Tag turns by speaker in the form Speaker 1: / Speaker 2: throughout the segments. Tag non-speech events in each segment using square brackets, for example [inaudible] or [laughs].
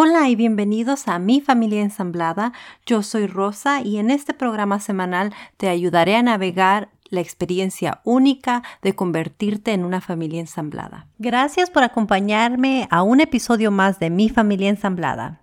Speaker 1: Hola y bienvenidos a Mi Familia Ensamblada. Yo soy Rosa y en este programa semanal te ayudaré a navegar la experiencia única de convertirte en una familia ensamblada. Gracias por acompañarme a un episodio más de Mi Familia Ensamblada.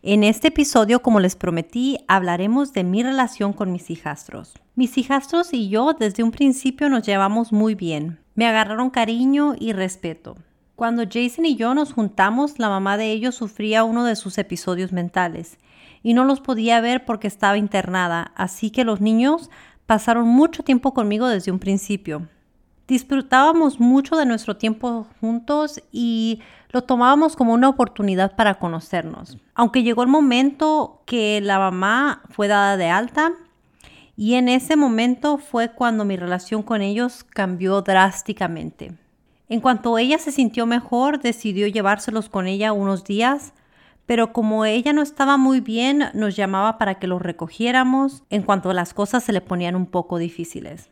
Speaker 1: En este episodio, como les prometí, hablaremos de mi relación con mis hijastros. Mis hijastros y yo desde un principio nos llevamos muy bien. Me agarraron cariño y respeto. Cuando Jason y yo nos juntamos, la mamá de ellos sufría uno de sus episodios mentales y no los podía ver porque estaba internada, así que los niños pasaron mucho tiempo conmigo desde un principio. Disfrutábamos mucho de nuestro tiempo juntos y lo tomábamos como una oportunidad para conocernos. Aunque llegó el momento que la mamá fue dada de alta y en ese momento fue cuando mi relación con ellos cambió drásticamente. En cuanto ella se sintió mejor, decidió llevárselos con ella unos días, pero como ella no estaba muy bien, nos llamaba para que los recogiéramos en cuanto las cosas se le ponían un poco difíciles.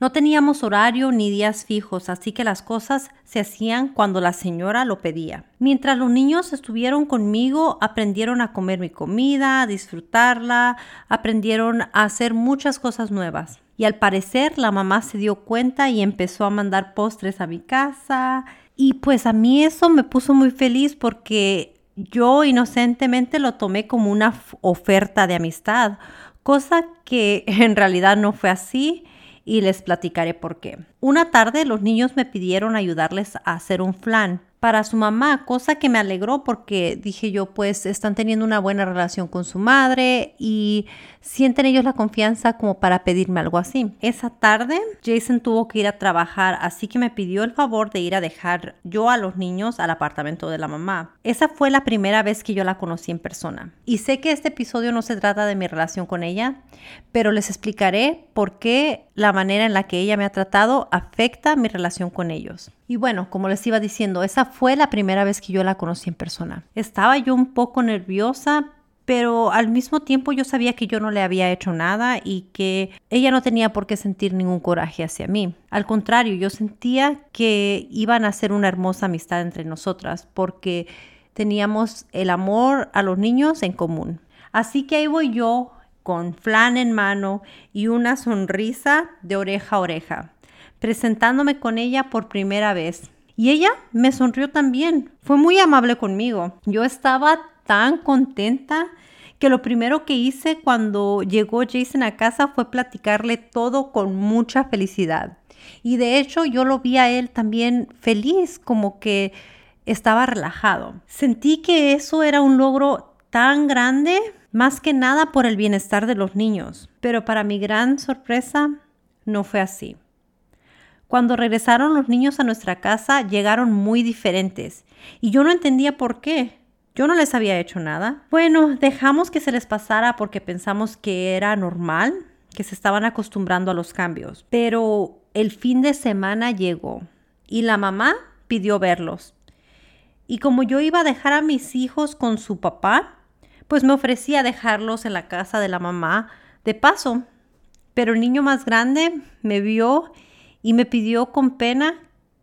Speaker 1: No teníamos horario ni días fijos, así que las cosas se hacían cuando la señora lo pedía. Mientras los niños estuvieron conmigo, aprendieron a comer mi comida, a disfrutarla, aprendieron a hacer muchas cosas nuevas. Y al parecer la mamá se dio cuenta y empezó a mandar postres a mi casa. Y pues a mí eso me puso muy feliz porque yo inocentemente lo tomé como una oferta de amistad, cosa que [laughs] en realidad no fue así y les platicaré por qué. Una tarde los niños me pidieron ayudarles a hacer un flan para su mamá, cosa que me alegró porque dije yo, pues están teniendo una buena relación con su madre y sienten ellos la confianza como para pedirme algo así. Esa tarde Jason tuvo que ir a trabajar, así que me pidió el favor de ir a dejar yo a los niños al apartamento de la mamá. Esa fue la primera vez que yo la conocí en persona. Y sé que este episodio no se trata de mi relación con ella, pero les explicaré por qué la manera en la que ella me ha tratado afecta mi relación con ellos. Y bueno, como les iba diciendo, esa fue la primera vez que yo la conocí en persona. Estaba yo un poco nerviosa, pero al mismo tiempo yo sabía que yo no le había hecho nada y que ella no tenía por qué sentir ningún coraje hacia mí. Al contrario, yo sentía que iban a ser una hermosa amistad entre nosotras porque teníamos el amor a los niños en común. Así que ahí voy yo con flan en mano y una sonrisa de oreja a oreja, presentándome con ella por primera vez. Y ella me sonrió también, fue muy amable conmigo. Yo estaba tan contenta que lo primero que hice cuando llegó Jason a casa fue platicarle todo con mucha felicidad. Y de hecho yo lo vi a él también feliz, como que estaba relajado. Sentí que eso era un logro tan grande más que nada por el bienestar de los niños. Pero para mi gran sorpresa, no fue así. Cuando regresaron los niños a nuestra casa, llegaron muy diferentes y yo no entendía por qué. Yo no les había hecho nada. Bueno, dejamos que se les pasara porque pensamos que era normal, que se estaban acostumbrando a los cambios. Pero el fin de semana llegó y la mamá pidió verlos. Y como yo iba a dejar a mis hijos con su papá, pues me ofrecía a dejarlos en la casa de la mamá de paso. Pero el niño más grande me vio y me pidió con pena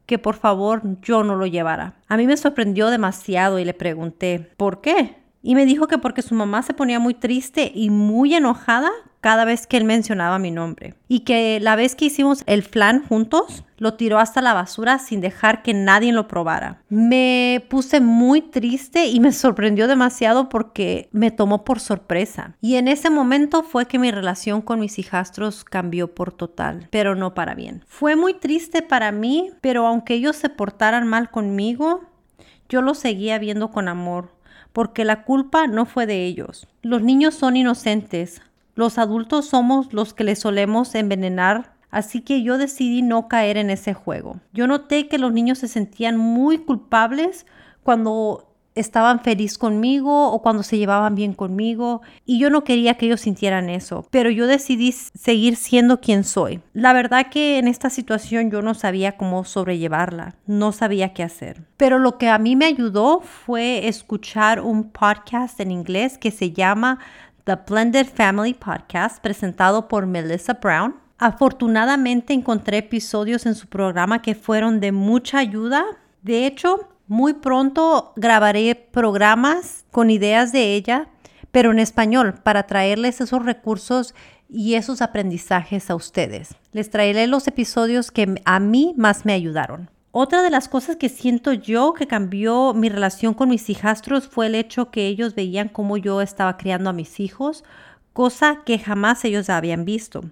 Speaker 1: que por favor yo no lo llevara. A mí me sorprendió demasiado y le pregunté, ¿por qué? Y me dijo que porque su mamá se ponía muy triste y muy enojada cada vez que él mencionaba mi nombre. Y que la vez que hicimos el flan juntos, lo tiró hasta la basura sin dejar que nadie lo probara. Me puse muy triste y me sorprendió demasiado porque me tomó por sorpresa. Y en ese momento fue que mi relación con mis hijastros cambió por total, pero no para bien. Fue muy triste para mí, pero aunque ellos se portaran mal conmigo, yo los seguía viendo con amor porque la culpa no fue de ellos. Los niños son inocentes, los adultos somos los que les solemos envenenar, así que yo decidí no caer en ese juego. Yo noté que los niños se sentían muy culpables cuando estaban feliz conmigo o cuando se llevaban bien conmigo y yo no quería que ellos sintieran eso, pero yo decidí seguir siendo quien soy. La verdad que en esta situación yo no sabía cómo sobrellevarla, no sabía qué hacer. Pero lo que a mí me ayudó fue escuchar un podcast en inglés que se llama The Blended Family Podcast presentado por Melissa Brown. Afortunadamente encontré episodios en su programa que fueron de mucha ayuda. De hecho, Muy pronto grabaré programas con ideas de ella, pero en español, para traerles esos recursos y esos aprendizajes a ustedes. Les traeré los episodios que a mí más me ayudaron. Otra de las cosas que siento yo que cambió mi relación con mis hijastros fue el hecho que ellos veían cómo yo estaba criando a mis hijos, cosa que jamás ellos habían visto.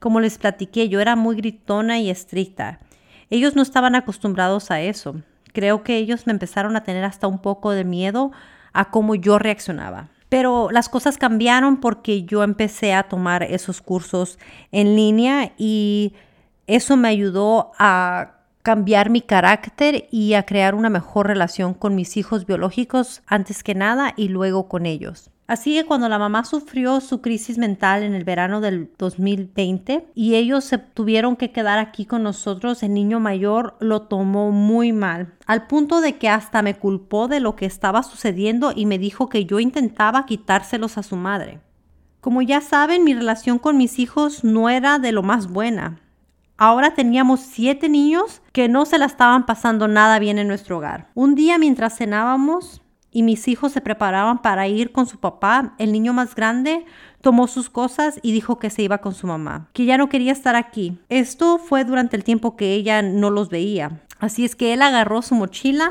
Speaker 1: Como les platiqué, yo era muy gritona y estricta. Ellos no estaban acostumbrados a eso. Creo que ellos me empezaron a tener hasta un poco de miedo a cómo yo reaccionaba. Pero las cosas cambiaron porque yo empecé a tomar esos cursos en línea y eso me ayudó a cambiar mi carácter y a crear una mejor relación con mis hijos biológicos antes que nada y luego con ellos. Así que cuando la mamá sufrió su crisis mental en el verano del 2020 y ellos se tuvieron que quedar aquí con nosotros, el niño mayor lo tomó muy mal, al punto de que hasta me culpó de lo que estaba sucediendo y me dijo que yo intentaba quitárselos a su madre. Como ya saben, mi relación con mis hijos no era de lo más buena. Ahora teníamos siete niños que no se la estaban pasando nada bien en nuestro hogar. Un día mientras cenábamos, y mis hijos se preparaban para ir con su papá, el niño más grande tomó sus cosas y dijo que se iba con su mamá, que ya no quería estar aquí. Esto fue durante el tiempo que ella no los veía. Así es que él agarró su mochila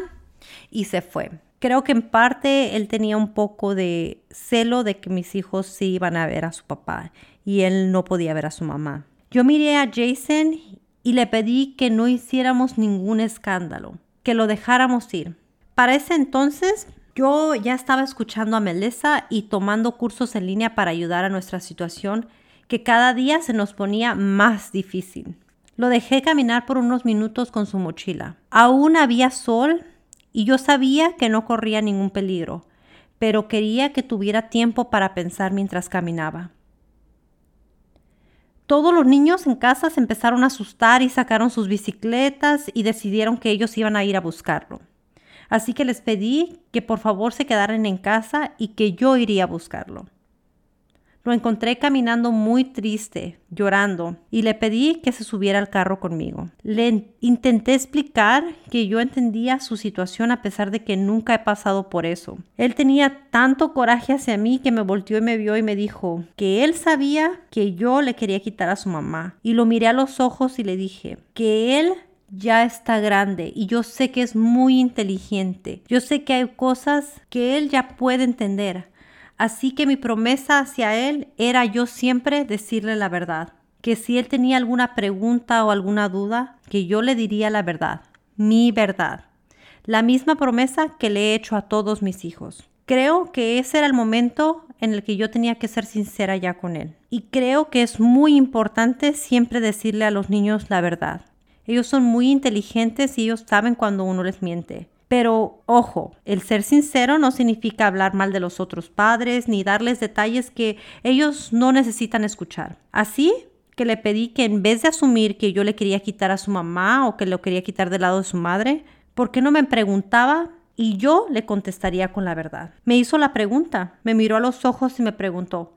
Speaker 1: y se fue. Creo que en parte él tenía un poco de celo de que mis hijos sí iban a ver a su papá y él no podía ver a su mamá. Yo miré a Jason y le pedí que no hiciéramos ningún escándalo, que lo dejáramos ir. Para ese entonces yo ya estaba escuchando a Melissa y tomando cursos en línea para ayudar a nuestra situación que cada día se nos ponía más difícil. Lo dejé caminar por unos minutos con su mochila. Aún había sol y yo sabía que no corría ningún peligro, pero quería que tuviera tiempo para pensar mientras caminaba. Todos los niños en casa se empezaron a asustar y sacaron sus bicicletas y decidieron que ellos iban a ir a buscarlo. Así que les pedí que por favor se quedaran en casa y que yo iría a buscarlo. Lo encontré caminando muy triste, llorando, y le pedí que se subiera al carro conmigo. Le intenté explicar que yo entendía su situación a pesar de que nunca he pasado por eso. Él tenía tanto coraje hacia mí que me volteó y me vio y me dijo que él sabía que yo le quería quitar a su mamá. Y lo miré a los ojos y le dije que él ya está grande y yo sé que es muy inteligente. Yo sé que hay cosas que él ya puede entender. Así que mi promesa hacia él era yo siempre decirle la verdad. Que si él tenía alguna pregunta o alguna duda, que yo le diría la verdad, mi verdad. La misma promesa que le he hecho a todos mis hijos. Creo que ese era el momento en el que yo tenía que ser sincera ya con él. Y creo que es muy importante siempre decirle a los niños la verdad. Ellos son muy inteligentes y ellos saben cuando uno les miente. Pero ojo, el ser sincero no significa hablar mal de los otros padres ni darles detalles que ellos no necesitan escuchar. Así que le pedí que en vez de asumir que yo le quería quitar a su mamá o que lo quería quitar del lado de su madre, ¿por qué no me preguntaba y yo le contestaría con la verdad? Me hizo la pregunta, me miró a los ojos y me preguntó,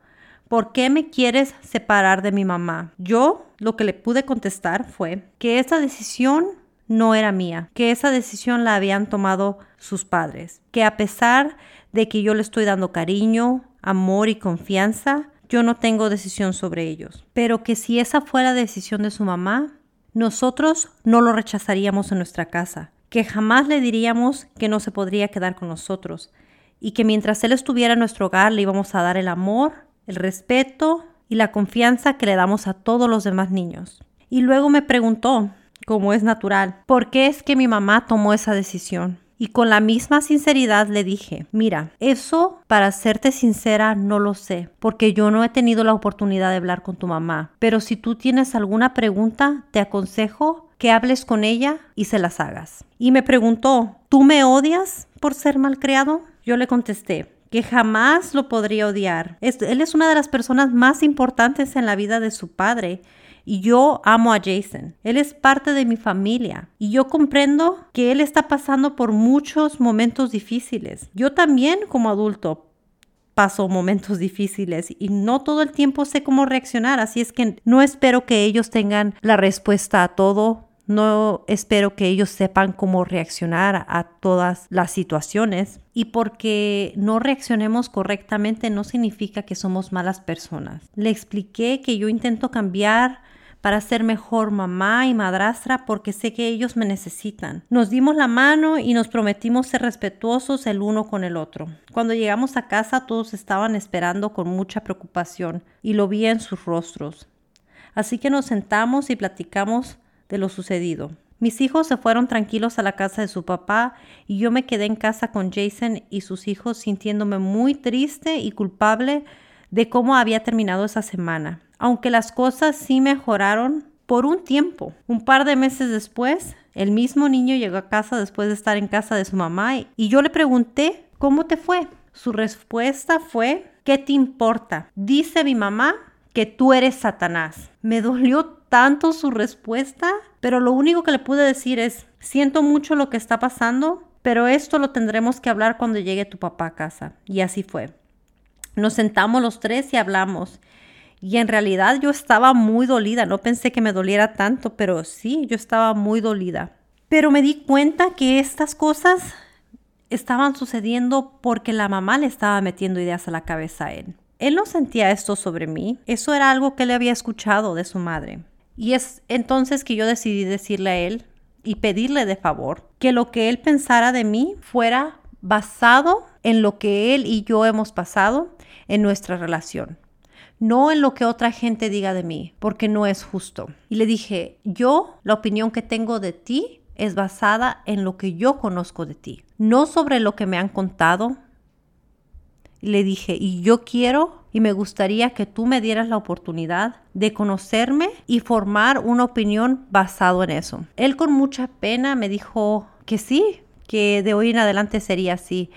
Speaker 1: ¿por qué me quieres separar de mi mamá? Yo lo que le pude contestar fue que esa decisión no era mía, que esa decisión la habían tomado sus padres, que a pesar de que yo le estoy dando cariño, amor y confianza, yo no tengo decisión sobre ellos, pero que si esa fuera la decisión de su mamá, nosotros no lo rechazaríamos en nuestra casa, que jamás le diríamos que no se podría quedar con nosotros y que mientras él estuviera en nuestro hogar le íbamos a dar el amor el respeto y la confianza que le damos a todos los demás niños. Y luego me preguntó, como es natural, ¿por qué es que mi mamá tomó esa decisión? Y con la misma sinceridad le dije, mira, eso para serte sincera no lo sé, porque yo no he tenido la oportunidad de hablar con tu mamá. Pero si tú tienes alguna pregunta, te aconsejo que hables con ella y se las hagas. Y me preguntó, ¿tú me odias por ser malcriado? Yo le contesté, que jamás lo podría odiar. él es una de las personas más importantes en la vida de su padre. Y yo amo a Jason. Él es parte de mi familia. Y yo comprendo que él está pasando por muchos momentos difíciles. Yo también como adulto paso momentos difíciles y no todo el tiempo sé cómo reaccionar. Así es que no espero que ellos tengan la respuesta a todo no espero que ellos sepan cómo reaccionar a todas las situaciones. Y porque no reaccionemos correctamente no significa que somos malas personas. Le expliqué que yo intento cambiar para ser mejor mamá y madrastra porque sé que ellos me necesitan. Nos dimos la mano y nos prometimos ser respetuosos el uno con el otro. Cuando llegamos a casa todos estaban esperando con mucha preocupación y lo vi en sus rostros. Así que nos sentamos y platicamos de lo sucedido. Mis hijos se fueron tranquilos a la casa de su papá y yo me quedé en casa con Jason y sus hijos sintiéndome muy triste y culpable de cómo había terminado esa semana aunque las cosas sí mejoraron por un tiempo. Un par de meses después, el mismo niño llegó a casa después de estar en casa de su mamá y yo le pregunté, ¿cómo te fue? Su respuesta fue, ¿qué te importa? Dice mi mamá que tú eres Satanás. Me dolió tanto su respuesta, pero lo único que le pude decir es, siento mucho lo que está pasando, pero esto lo tendremos que hablar cuando llegue tu papá a casa. Y así fue. Nos sentamos los tres y hablamos. Y en realidad yo estaba muy dolida, no pensé que me doliera tanto, pero sí, yo estaba muy dolida. Pero me di cuenta que estas cosas estaban sucediendo porque la mamá le estaba metiendo ideas a la cabeza a él. Él no sentía esto sobre mí, eso era algo que le había escuchado de su madre. Y es entonces que yo decidí decirle a él y pedirle de favor que lo que él pensara de mí fuera basado en lo que él y yo hemos pasado en nuestra relación no en lo que otra gente diga de mí, porque no es justo. Y le dije, yo, la opinión que tengo de ti es basada en lo que yo conozco de ti, no sobre lo que me han contado. Le dije, y yo quiero y me gustaría que tú me dieras la oportunidad de conocerme y formar una opinión basado en eso. Él con mucha pena me dijo que sí, que de hoy en adelante sería así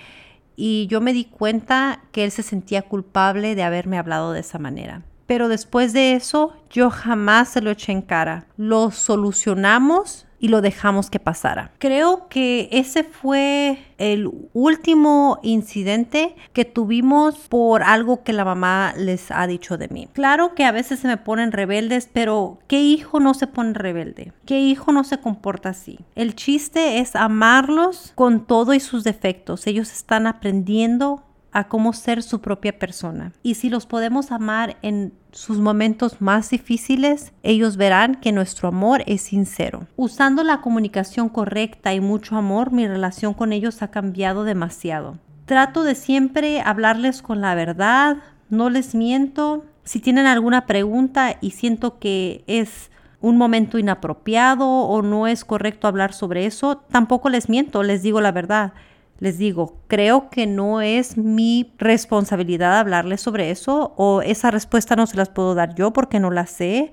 Speaker 1: y yo me di cuenta que él se sentía culpable de haberme hablado de esa manera. Pero después de eso, yo jamás se lo eché en cara. Lo solucionamos y lo dejamos que pasara. Creo que ese fue el último incidente que tuvimos por algo que la mamá les ha dicho de mí. Claro que a veces se me ponen rebeldes, pero ¿qué hijo no se pone rebelde? ¿Qué hijo no se comporta así? El chiste es amarlos con todo y sus defectos. Ellos están aprendiendo a cómo ser su propia persona. Y si los podemos amar en sus momentos más difíciles, ellos verán que nuestro amor es sincero. Usando la comunicación correcta y mucho amor, mi relación con ellos ha cambiado demasiado. Trato de siempre hablarles con la verdad, no les miento. Si tienen alguna pregunta y siento que es un momento inapropiado o no es correcto hablar sobre eso, tampoco les miento, les digo la verdad. Les digo, creo que no es mi responsabilidad hablarles sobre eso o esa respuesta no se las puedo dar yo porque no la sé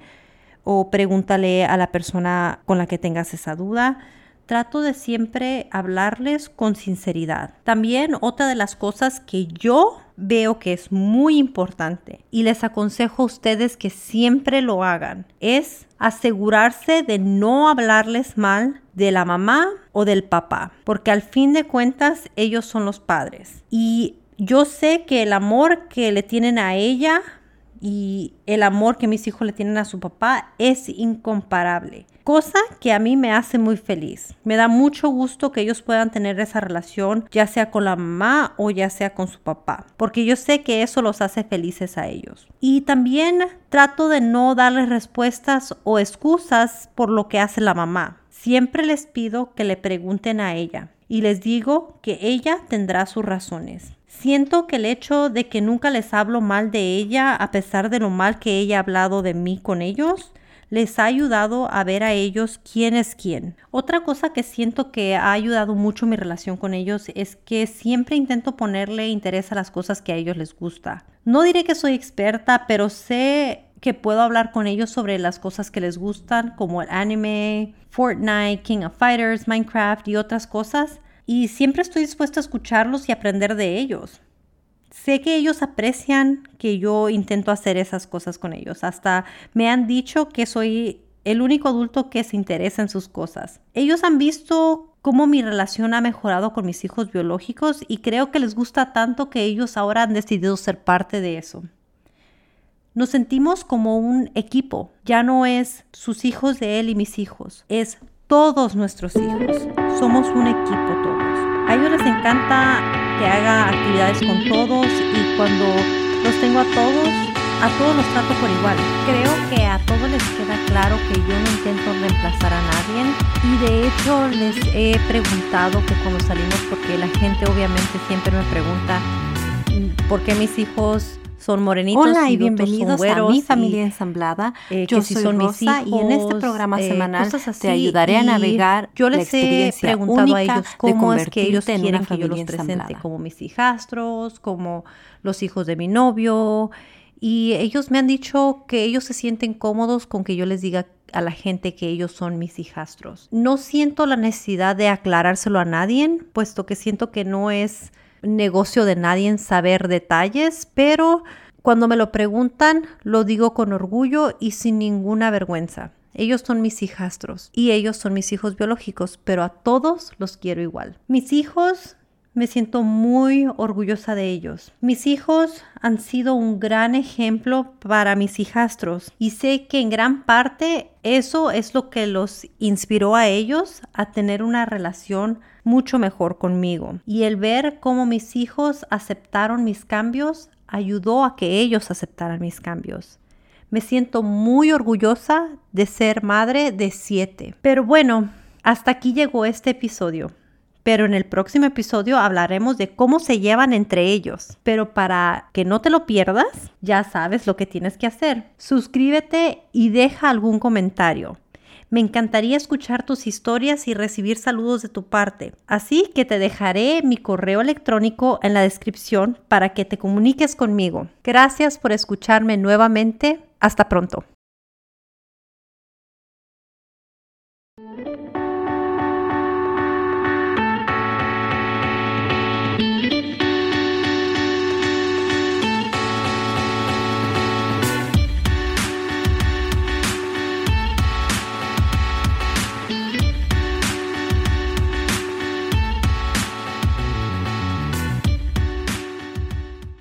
Speaker 1: o pregúntale a la persona con la que tengas esa duda. Trato de siempre hablarles con sinceridad. También otra de las cosas que yo veo que es muy importante y les aconsejo a ustedes que siempre lo hagan es asegurarse de no hablarles mal de la mamá o del papá, porque al fin de cuentas ellos son los padres. Y yo sé que el amor que le tienen a ella y el amor que mis hijos le tienen a su papá es incomparable. Cosa que a mí me hace muy feliz. Me da mucho gusto que ellos puedan tener esa relación, ya sea con la mamá o ya sea con su papá, porque yo sé que eso los hace felices a ellos. Y también trato de no darles respuestas o excusas por lo que hace la mamá. Siempre les pido que le pregunten a ella y les digo que ella tendrá sus razones. Siento que el hecho de que nunca les hablo mal de ella, a pesar de lo mal que ella ha hablado de mí con ellos, les ha ayudado a ver a ellos quién es quién. Otra cosa que siento que ha ayudado mucho mi relación con ellos es que siempre intento ponerle interés a las cosas que a ellos les gusta. No diré que soy experta, pero sé que puedo hablar con ellos sobre las cosas que les gustan, como el anime, Fortnite, King of Fighters, Minecraft y otras cosas y siempre estoy dispuesta a escucharlos y aprender de ellos. Sé que ellos aprecian que yo intento hacer esas cosas con ellos. Hasta me han dicho que soy el único adulto que se interesa en sus cosas. Ellos han visto cómo mi relación ha mejorado con mis hijos biológicos y creo que les gusta tanto que ellos ahora han decidido ser parte de eso. Nos sentimos como un equipo. Ya no es sus hijos de él y mis hijos. Es todos nuestros hijos. Somos un equipo todos. A ellos les encanta que haga actividades con todos y cuando los tengo a todos, a todos los trato por igual. Creo que a todos les queda claro que yo no intento reemplazar a nadie y de hecho les he preguntado que cuando salimos, porque la gente obviamente siempre me pregunta por qué mis hijos son morenitos.
Speaker 2: Hola y, bienvenidos a mi familia ensamblada.
Speaker 1: Eh, Yo soy son Rosa y en este programa eh, semanal te ayudaré a navegar
Speaker 2: yo les he preguntado a ellos cómo es que ellos
Speaker 1: quieren que yo los presente como mis hijastros, como los hijos de mi novio y ellos me han dicho que ellos se sienten cómodos con que yo les diga a la gente que ellos son mis hijastros. No siento la necesidad de aclarárselo a nadie, puesto que siento que no es negocio de nadie en saber detalles, pero cuando me lo preguntan, lo digo con orgullo y sin ninguna vergüenza. Ellos son mis hijastros y ellos son mis hijos biológicos, pero a todos los quiero igual. Mis hijos, me siento muy orgullosa de ellos. Mis hijos han sido un gran ejemplo para mis hijastros y sé que en gran parte eso es lo que los inspiró a ellos a tener una relación mucho mejor conmigo. Y el ver cómo mis hijos aceptaron mis cambios ayudó a que ellos aceptaran mis cambios. Me siento muy orgullosa de ser madre de siete. Pero bueno, hasta aquí llegó este episodio. Pero en el próximo episodio hablaremos de cómo se llevan entre ellos. Pero para que no te lo pierdas, ya sabes lo que tienes que hacer. Suscríbete y deja algún comentario. Me encantaría escuchar tus historias y recibir saludos de tu parte. Así que te dejaré mi correo electrónico en la descripción para que te comuniques conmigo. Gracias por escucharme nuevamente. Hasta pronto.